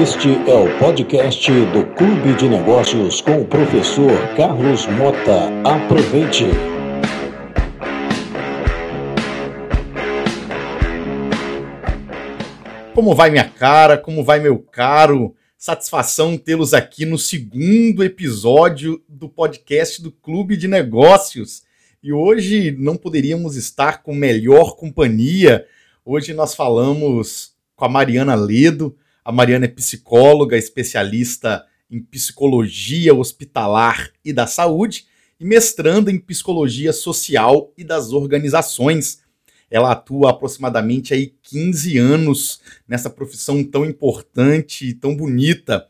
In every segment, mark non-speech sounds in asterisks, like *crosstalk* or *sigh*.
Este é o podcast do Clube de Negócios com o professor Carlos Mota. Aproveite! Como vai minha cara? Como vai meu caro? Satisfação tê-los aqui no segundo episódio do podcast do Clube de Negócios. E hoje não poderíamos estar com melhor companhia. Hoje nós falamos com a Mariana Ledo. A Mariana é psicóloga, especialista em psicologia hospitalar e da saúde e mestrando em psicologia social e das organizações. Ela atua aproximadamente aí 15 anos nessa profissão tão importante e tão bonita.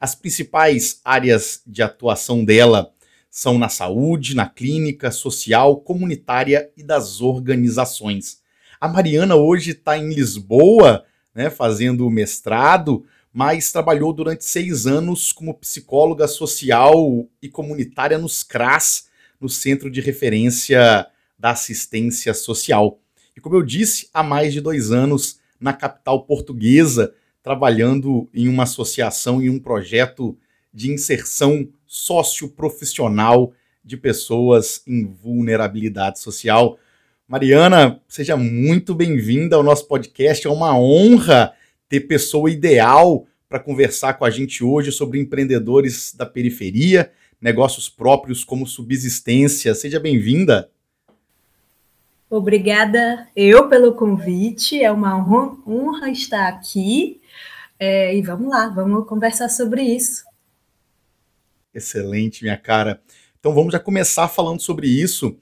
As principais áreas de atuação dela são na saúde, na clínica, social, comunitária e das organizações. A Mariana hoje está em Lisboa, né, fazendo mestrado, mas trabalhou durante seis anos como psicóloga social e comunitária nos CRAS, no Centro de Referência da Assistência Social e, como eu disse, há mais de dois anos na capital portuguesa, trabalhando em uma associação e um projeto de inserção socioprofissional de pessoas em vulnerabilidade social. Mariana, seja muito bem-vinda ao nosso podcast. É uma honra ter pessoa ideal para conversar com a gente hoje sobre empreendedores da periferia, negócios próprios como subsistência. Seja bem-vinda. Obrigada eu pelo convite, é uma honra estar aqui. É, e vamos lá, vamos conversar sobre isso. Excelente, minha cara. Então vamos já começar falando sobre isso.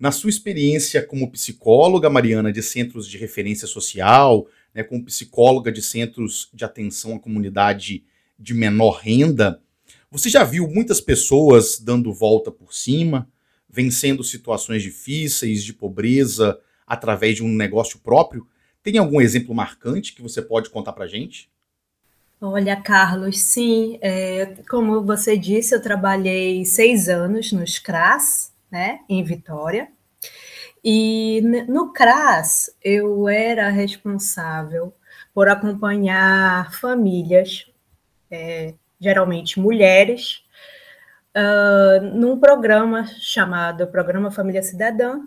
Na sua experiência como psicóloga, Mariana, de centros de referência social, né, como psicóloga de centros de atenção à comunidade de menor renda, você já viu muitas pessoas dando volta por cima, vencendo situações difíceis, de pobreza, através de um negócio próprio? Tem algum exemplo marcante que você pode contar para gente? Olha, Carlos, sim. É, como você disse, eu trabalhei seis anos nos CRAS, né, em Vitória. E no CRAS, eu era responsável por acompanhar famílias, é, geralmente mulheres, uh, num programa chamado Programa Família Cidadã,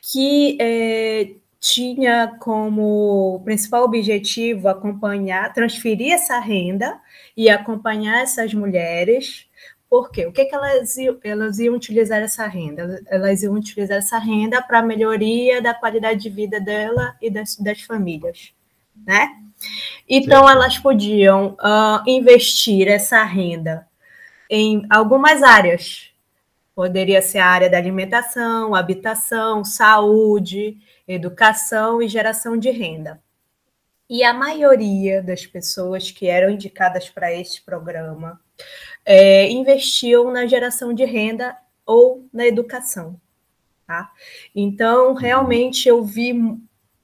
que é, tinha como principal objetivo acompanhar, transferir essa renda e acompanhar essas mulheres. Por quê? O que, que elas, iam, elas iam utilizar essa renda? Elas iam utilizar essa renda para a melhoria da qualidade de vida dela e das, das famílias, né? Então, elas podiam uh, investir essa renda em algumas áreas. Poderia ser a área da alimentação, habitação, saúde, educação e geração de renda. E a maioria das pessoas que eram indicadas para este programa é, investiam na geração de renda ou na educação. Tá? Então, realmente, eu vi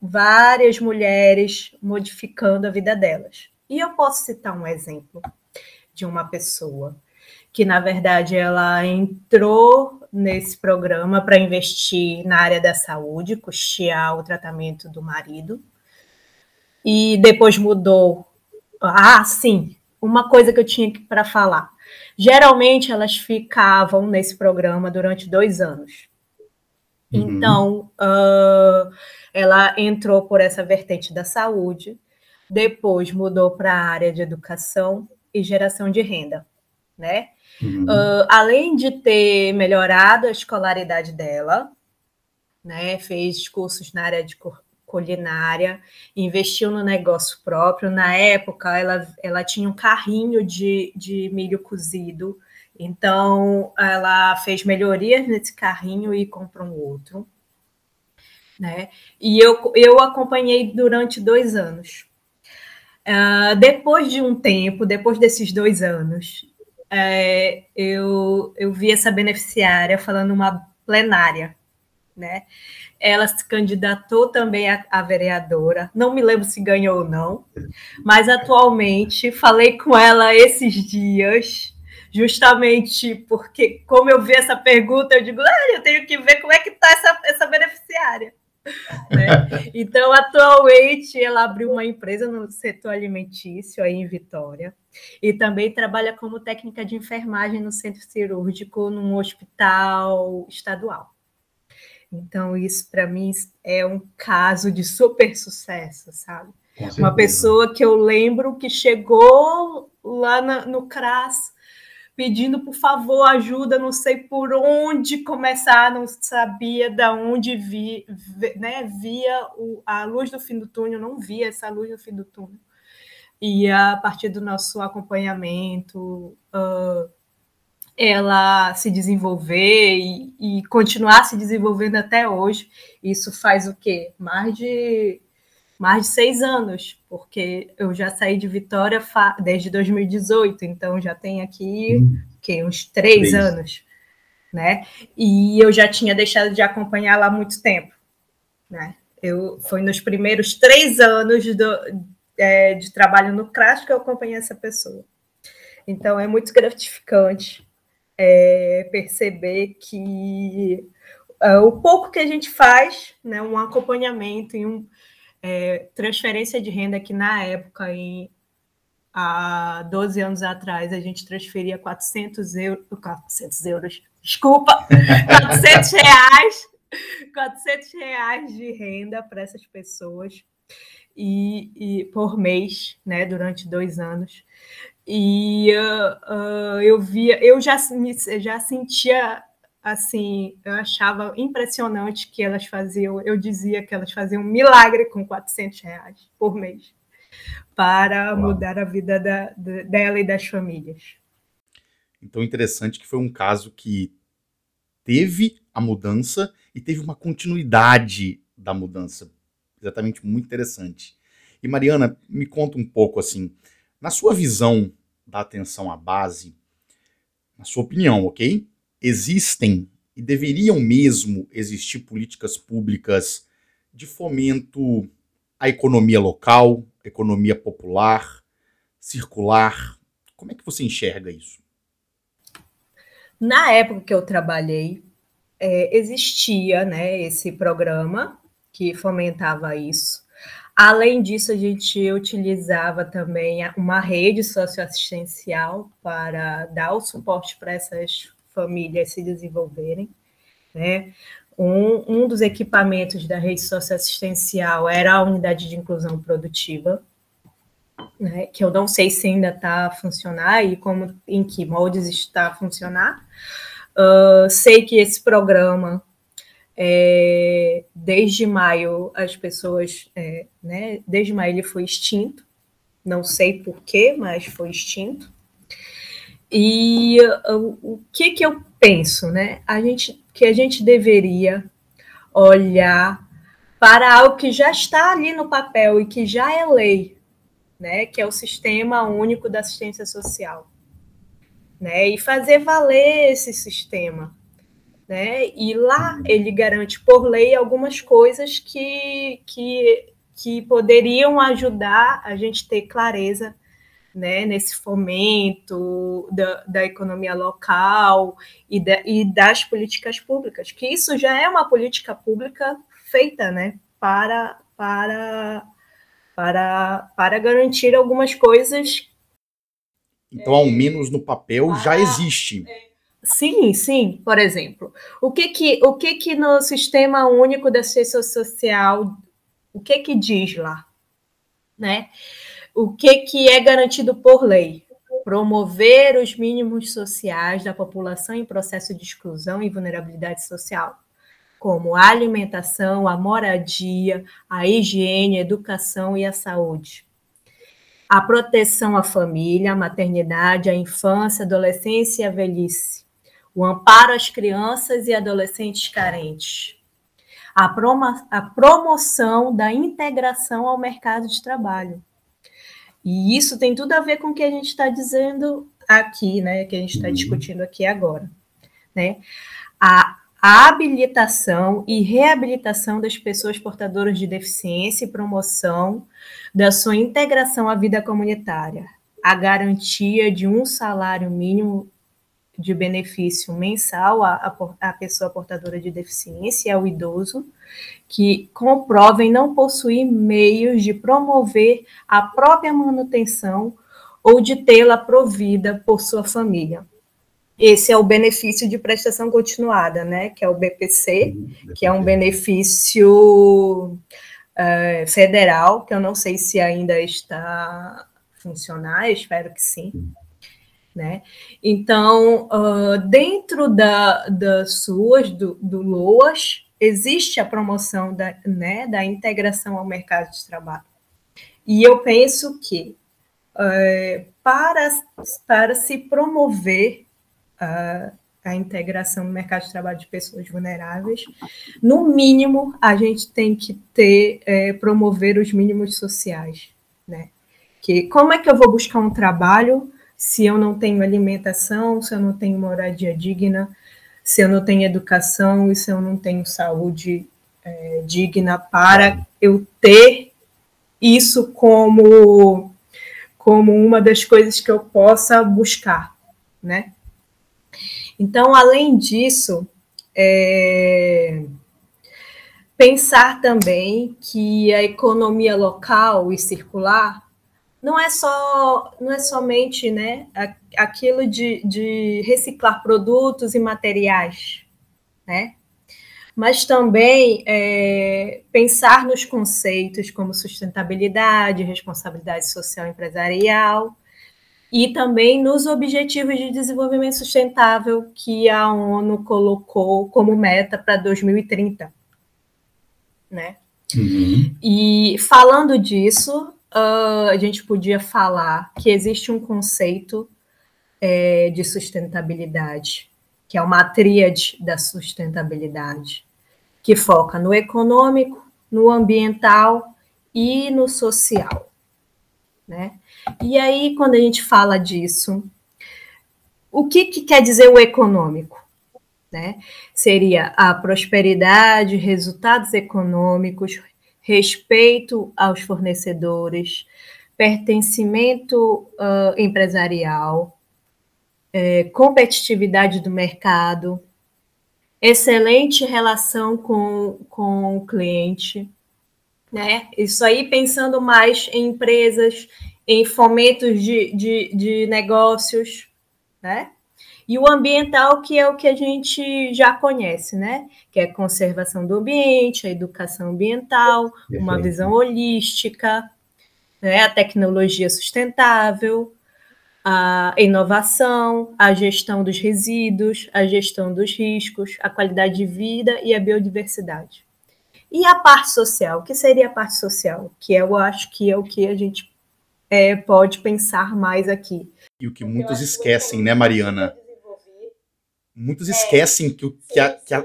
várias mulheres modificando a vida delas. E eu posso citar um exemplo de uma pessoa que na verdade ela entrou nesse programa para investir na área da saúde, custear o tratamento do marido. E depois mudou. Ah, sim, uma coisa que eu tinha para falar. Geralmente elas ficavam nesse programa durante dois anos. Uhum. Então, uh, ela entrou por essa vertente da saúde, depois mudou para a área de educação e geração de renda, né? Uhum. Uh, além de ter melhorado a escolaridade dela, né, fez cursos na área de culinária, investiu no negócio próprio. Na época, ela, ela tinha um carrinho de, de milho cozido, então ela fez melhorias nesse carrinho e comprou um outro. Né? E eu, eu acompanhei durante dois anos. Uh, depois de um tempo, depois desses dois anos, é, eu, eu vi essa beneficiária falando uma plenária, né? Ela se candidatou também a, a, vereadora, não me lembro se ganhou ou não, mas atualmente falei com ela esses dias, justamente porque, como eu vi essa pergunta, eu digo, ah, eu tenho que ver como é que está essa, essa beneficiária. *laughs* Né? Então, atualmente, ela abriu uma empresa no setor alimentício aí em Vitória e também trabalha como técnica de enfermagem no centro cirúrgico num hospital estadual. Então, isso para mim é um caso de super sucesso, sabe? Uma pessoa que eu lembro que chegou lá na, no CRAS pedindo por favor ajuda, não sei por onde começar, não sabia de onde vi, né, via o, a luz do fim do túnel, não via essa luz do fim do túnel. E a partir do nosso acompanhamento, uh, ela se desenvolver e, e, continuar se desenvolvendo até hoje. Isso faz o quê? Mais de mais de seis anos, porque eu já saí de Vitória desde 2018, então já tem aqui hum. que, uns três, três, anos, né? E eu já tinha deixado de acompanhar lá há muito tempo, né? Eu foi nos primeiros três anos do, é, de trabalho no CRAS que eu acompanhei essa pessoa. Então é muito gratificante é, perceber que é, o pouco que a gente faz, né, um acompanhamento e um, é, transferência de renda que na época, em, há 12 anos atrás, a gente transferia 400 euros, 400 euros, desculpa, *laughs* 400 reais, 400 reais de renda para essas pessoas e, e, por mês, né, durante dois anos. E uh, uh, eu via, eu já, já sentia assim, eu achava impressionante que elas faziam, eu dizia que elas faziam um milagre com 400 reais por mês para Uau. mudar a vida da, da, dela e das famílias. Então, interessante que foi um caso que teve a mudança e teve uma continuidade da mudança. Exatamente, muito interessante. E Mariana, me conta um pouco assim, na sua visão da atenção à base, na sua opinião, ok? existem e deveriam mesmo existir políticas públicas de fomento à economia local, economia popular, circular. Como é que você enxerga isso? Na época que eu trabalhei, é, existia né, esse programa que fomentava isso. Além disso, a gente utilizava também uma rede socioassistencial para dar o suporte para essas famílias se desenvolverem. Né? Um, um dos equipamentos da rede socioassistencial era a unidade de inclusão produtiva, né? que eu não sei se ainda está a funcionar e como em que moldes está a funcionar. Uh, sei que esse programa, é, desde maio, as pessoas, é, né, desde maio ele foi extinto, não sei porquê, mas foi extinto. E o que que eu penso, né? A gente que a gente deveria olhar para algo que já está ali no papel e que já é lei, né? Que é o Sistema Único da Assistência Social, né? E fazer valer esse sistema, né? E lá ele garante por lei algumas coisas que que que poderiam ajudar a gente ter clareza né, nesse fomento da, da economia local e, da, e, das políticas públicas, que isso já é uma política pública feita né, para, para, para, para garantir algumas coisas. Então, ao menos no papel, já existe. Sim, sim. Por exemplo, o que que, o que, que no Sistema Único da Assistência Social, o que que diz lá? Né? o que, que é garantido por lei? Promover os mínimos sociais da população em processo de exclusão e vulnerabilidade social, como a alimentação, a moradia, a higiene, a educação e a saúde. A proteção à família, à maternidade, à infância, adolescência e à velhice. O amparo às crianças e adolescentes carentes. A, a promoção da integração ao mercado de trabalho e isso tem tudo a ver com o que a gente está dizendo aqui, né? Que a gente está uhum. discutindo aqui agora, né? A, a habilitação e reabilitação das pessoas portadoras de deficiência e promoção da sua integração à vida comunitária, a garantia de um salário mínimo de benefício mensal à, à pessoa portadora de deficiência, ao idoso, que comprovem não possuir meios de promover a própria manutenção ou de tê-la provida por sua família. Esse é o benefício de prestação continuada, né? Que é o BPC, que é um benefício uh, federal, que eu não sei se ainda está funcionar, espero que sim. Né? Então, uh, dentro da, das suas, do, do LOAS, existe a promoção da, né, da integração ao mercado de trabalho. E eu penso que uh, para, para se promover uh, a integração no mercado de trabalho de pessoas vulneráveis, no mínimo a gente tem que ter, é, promover os mínimos sociais, né? Que como é que eu vou buscar um trabalho se eu não tenho alimentação, se eu não tenho moradia digna, se eu não tenho educação e se eu não tenho saúde é, digna para eu ter isso como como uma das coisas que eu possa buscar, né? Então, além disso, é, pensar também que a economia local e circular não é só não é somente né, aquilo de, de reciclar produtos e materiais, né? mas também é, pensar nos conceitos como sustentabilidade, responsabilidade social empresarial e também nos objetivos de desenvolvimento sustentável que a ONU colocou como meta para 2030, né? Uhum. E falando disso, uh, a gente podia falar que existe um conceito é, de sustentabilidade, que é uma tríade da sustentabilidade, que foca no econômico, no ambiental e no social, né? E aí, quando a gente fala disso, o que, que quer dizer o econômico? Né? Seria a prosperidade, resultados econômicos, respeito aos fornecedores, pertencimento uh, empresarial, é, competitividade do mercado, excelente relação com, com o cliente, né? Isso aí pensando mais em empresas, em fomentos de, de, de negócios, né? E o ambiental, que é o que a gente já conhece, né? Que é a conservação do ambiente, a educação ambiental, Perfeito. uma visão holística, né? a tecnologia sustentável, a inovação, a gestão dos resíduos, a gestão dos riscos, a qualidade de vida e a biodiversidade. E a parte social, o que seria a parte social? Que eu acho que é o que a gente é, pode pensar mais aqui. E o que muitos esquecem, né, Mariana? Muitos é. esquecem que, que, a, que, a,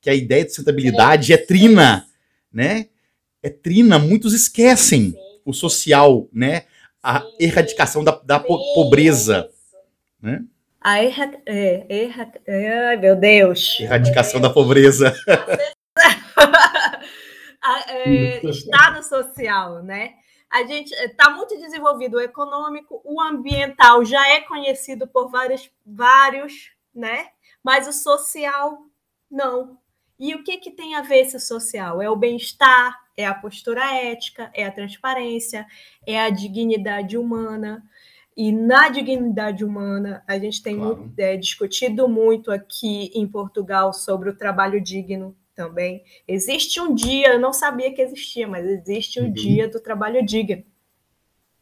que a ideia de sustentabilidade é trina, né? É trina, muitos esquecem o social, né? A erradicação da, da pobreza, né? A erra, é, erra, é, ai, meu Deus. Erradicação da pobreza. *laughs* é, está no social, né? A gente está muito desenvolvido o econômico, o ambiental já é conhecido por vários, vários né? Mas o social, não. E o que, que tem a ver esse social? É o bem-estar, é a postura ética, é a transparência, é a dignidade humana. E na dignidade humana, a gente tem claro. é, discutido muito aqui em Portugal sobre o trabalho digno também. Existe um dia, eu não sabia que existia, mas existe um uhum. dia do trabalho digno.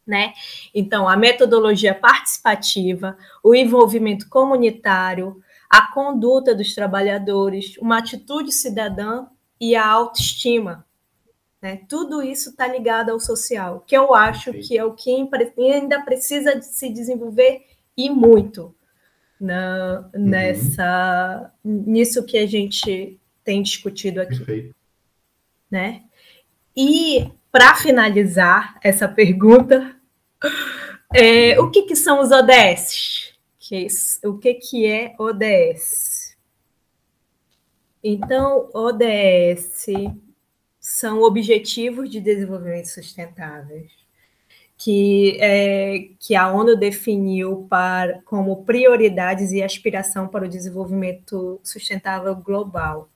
Né? Então, a metodologia participativa, o envolvimento comunitário, a conduta dos trabalhadores, uma atitude cidadã e a autoestima. Né? Tudo isso está ligado ao social, que eu acho que é o que ainda precisa de se desenvolver e muito na, uhum. nessa nisso que a gente tem discutido aqui. Perfeito. Né? E para finalizar essa pergunta, é, o que, que, são os ODS? Que, o que, que é ODS? Então, ODS são Objetivos de Desenvolvimento Sustentáveis. que, é, que a ONU definiu para, como prioridades e aspiração para o desenvolvimento sustentável global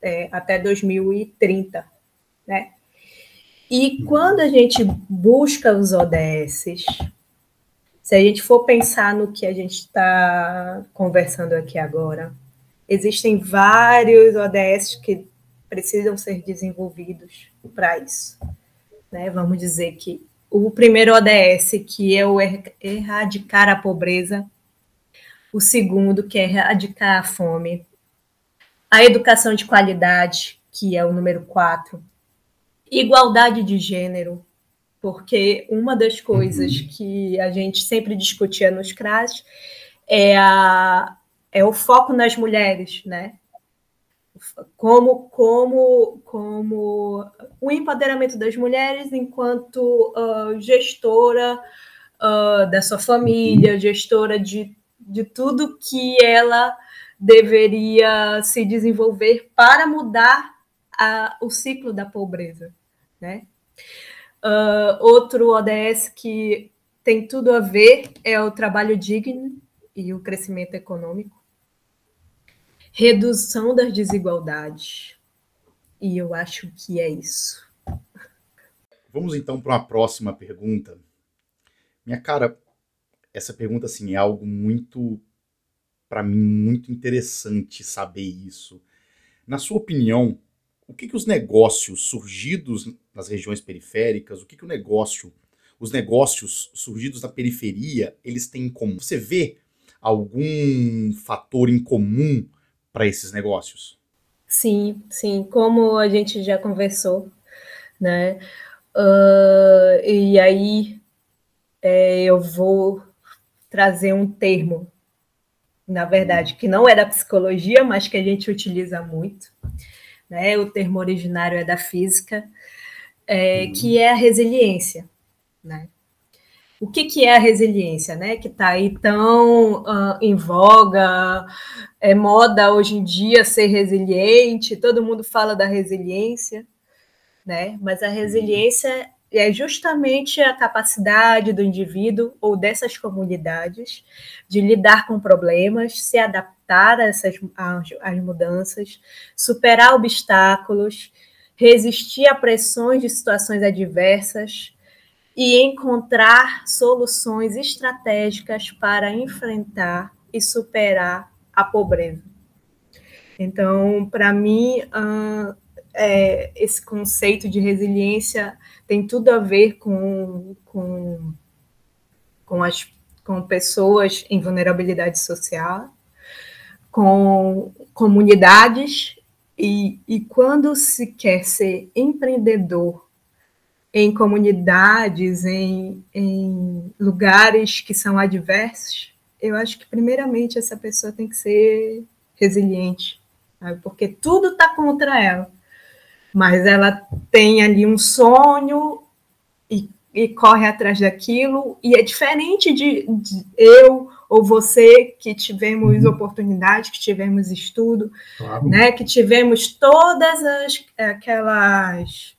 é, até 2030, né? E quando a gente busca os ODS, se a gente for pensar no que a gente está conversando aqui agora, existem vários ODS que precisam ser desenvolvidos para isso. Né? Vamos dizer que o primeiro ODS, que é o er-, erradicar a pobreza, o segundo, que é erradicar a fome, a educação de qualidade, que é o número quatro, igualdade de gênero, porque uma das coisas uhum. que a gente sempre discutia nos CRAS é, a, é o foco nas mulheres, né? Como, como, como o empoderamento das mulheres enquanto uh, gestora uh, da sua família, gestora de, de tudo que ela deveria se desenvolver para mudar a, o ciclo da pobreza, né? Uh, outro ODS que tem tudo a ver é o trabalho digno e o crescimento econômico, redução das desigualdades. E eu acho que é isso. Vamos então para uma próxima pergunta. Minha cara, essa pergunta assim é algo muito para mim muito interessante saber isso. Na sua opinião, o que, que os negócios surgidos nas regiões periféricas, o que, que o negócio, os negócios surgidos na periferia, eles têm em comum? Você vê algum fator em comum para esses negócios? Sim, sim. Como a gente já conversou, né? Uh, e aí é, eu vou trazer um termo na verdade, que não é da psicologia, mas que a gente utiliza muito. Né? O termo originário é da física, é, uhum. que é a resiliência. Né? O que, que é a resiliência, né? Que está aí tão uh, em voga, é moda hoje em dia ser resiliente, todo mundo fala da resiliência, né? Mas a resiliência é justamente a capacidade do indivíduo ou dessas comunidades de lidar com problemas, se adaptar a essas às mudanças, superar obstáculos, resistir a pressões de situações adversas e encontrar soluções estratégicas para enfrentar e superar a pobreza. Então, para mim, uh, é, esse conceito de resiliência tem tudo a ver com, com, com, as, com pessoas em vulnerabilidade social, com comunidades, e, e quando se quer ser empreendedor em comunidades, em, em lugares que são adversos, eu acho que, primeiramente, essa pessoa tem que ser resiliente, sabe? porque tudo está contra ela mas ela tem ali um sonho e, e corre atrás daquilo, e é diferente de, de, eu ou você que tivemos uhum. oportunidade, que tivemos estudo, claro. né, que tivemos todas as aquelas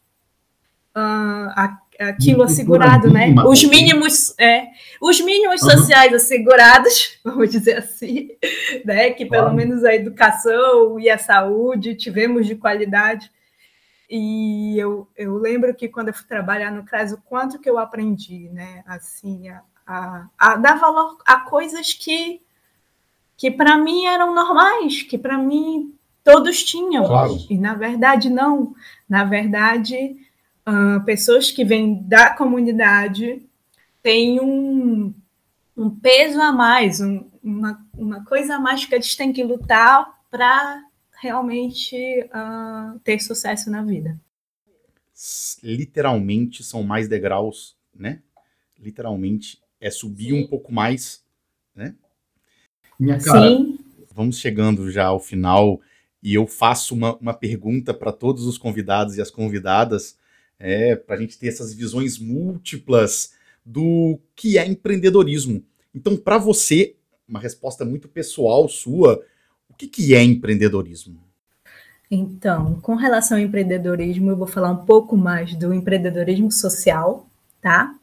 uh, aquilo assegurado, né? Os mínimos, é, os mínimos uhum. sociais assegurados, *laughs* vamos dizer assim, né? Que pelo claro. menos a educação e a saúde tivemos de qualidade. E eu, eu lembro que quando eu fui trabalhar no CRAS, o quanto que eu aprendi, né? Assim, a, a, a dar valor a coisas que, que para mim eram normais, que para mim todos tinham. Claro. E na verdade, não. Na verdade, uh, pessoas que vêm da comunidade têm um, um peso a mais, um, uma, uma coisa a mais que eles têm que lutar para realmente uh, ter sucesso na vida. Literalmente são mais degraus, né? Literalmente é subir Sim. um pouco mais, né? Minha cara, Sim. vamos chegando já ao final e eu faço uma, uma pergunta para todos os convidados e as convidadas, é, para a gente ter essas visões múltiplas do que é empreendedorismo. Então, para você, uma resposta muito pessoal sua, que, que é empreendedorismo? Então, com relação ao empreendedorismo, eu vou falar um pouco mais do empreendedorismo social, tá?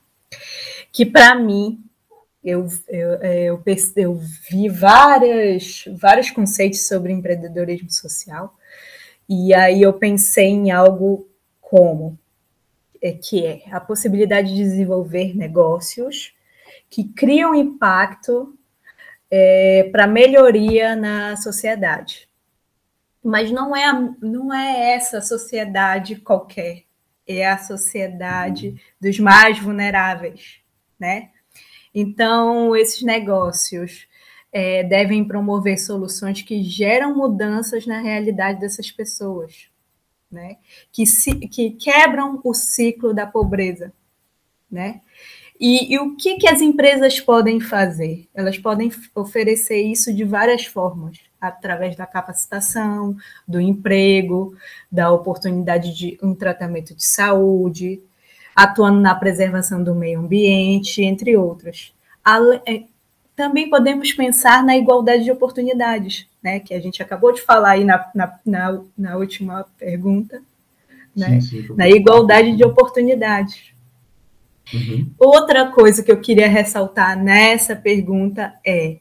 que para mim eu, eu, é, eu, eu, vi várias, vários conceitos sobre empreendedorismo social, e aí eu pensei em algo como é, que é a possibilidade de desenvolver negócios que criam impacto é, para melhoria na sociedade. Mas não é, não é essa sociedade qualquer, é a sociedade dos mais vulneráveis, né? Então, esses negócios é, devem promover soluções que geram mudanças na realidade dessas pessoas, né? que, se, que quebram o ciclo da pobreza. Né? E, e, o que, que as empresas podem fazer? Elas podem oferecer isso de várias formas, através da capacitação, do emprego, da oportunidade de um tratamento de saúde, atuando na preservação do meio ambiente, entre outras. É, também podemos pensar na igualdade de oportunidades, né, que a gente acabou de falar aí na, na, na, na última pergunta, né, sim, sim, na igualdade de oportunidades. Uhum. Outra coisa que eu queria ressaltar nessa pergunta é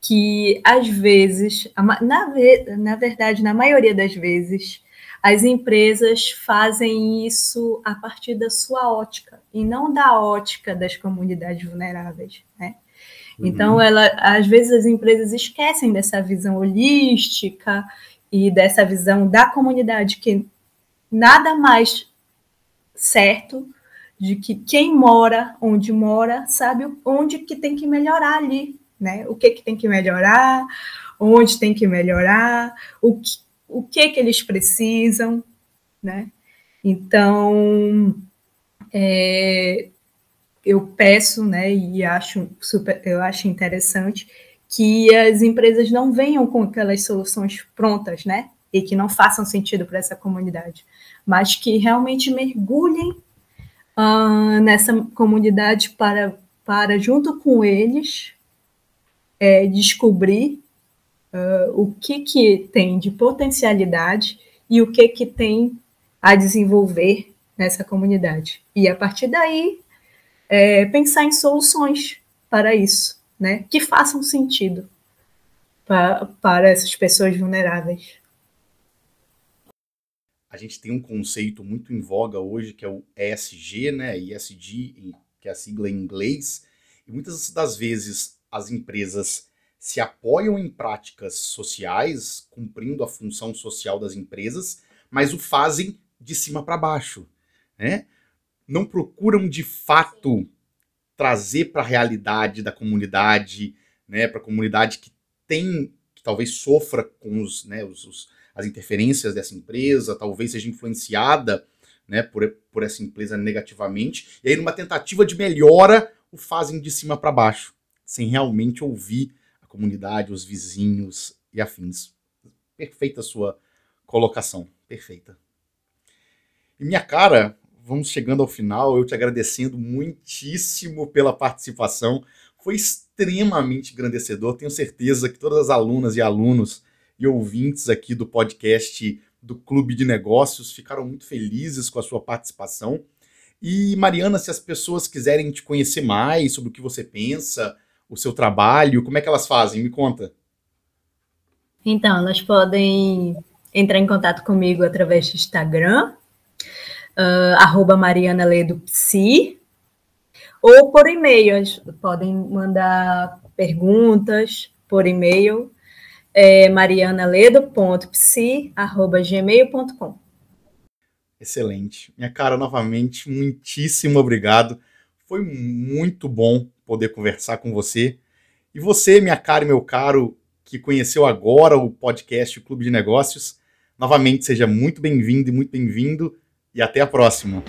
que, às vezes, na, na verdade, na maioria das vezes, as empresas fazem isso a partir da sua ótica e não da ótica das comunidades vulneráveis, né? Uhum. Então, ela, às vezes as empresas esquecem dessa visão holística e dessa visão da comunidade que nada mais certo de que quem mora onde mora sabe onde que tem que melhorar ali, né? O que que tem que melhorar, onde tem que melhorar, o que, o que que eles precisam, né? Então, é, eu peço, né, e acho super, eu acho interessante que as empresas não venham com aquelas soluções prontas, né, e que não façam sentido para essa comunidade, mas que realmente mergulhem uh, nessa comunidade para, para junto com eles é, descobrir uh, o que, que tem de potencialidade e o que, que tem a desenvolver nessa comunidade. E a partir daí, é, pensar em soluções para isso, né? que façam sentido para, para essas pessoas vulneráveis. A gente tem um conceito muito em voga hoje que é o ESG, né? ESG, que é a sigla em inglês, e muitas das vezes as empresas se apoiam em práticas sociais, cumprindo a função social das empresas, mas o fazem de cima para baixo. Né? Não procuram de fato trazer para a realidade da comunidade, né, para a comunidade que tem, que talvez sofra com os, né, os, os, as interferências dessa empresa, talvez seja influenciada né, por, por essa empresa negativamente, e aí numa tentativa de melhora o fazem de cima para baixo, sem realmente ouvir comunidade, os vizinhos e afins. Perfeita a sua colocação, perfeita. E minha cara, vamos chegando ao final, eu te agradecendo muitíssimo pela participação. Foi extremamente engrandecedor. Tenho certeza que todas as alunas e alunos e ouvintes aqui do podcast do Clube de Negócios ficaram muito felizes com a sua participação. E Mariana, se as pessoas quiserem te conhecer mais sobre o que você pensa, o seu trabalho? Como é que elas fazem? Me conta. Então, elas podem entrar em contato comigo através do Instagram, uh, Mariana Ledo Psi, ou por e-mail. Podem mandar perguntas por e-mail, é marianaledo.psi.gmail.com. Excelente. Minha cara, novamente, muitíssimo obrigado. Foi muito bom poder conversar com você. E você, minha cara e meu caro, que conheceu agora o podcast Clube de Negócios, novamente seja muito bem-vindo e muito bem-vindo e até a próxima.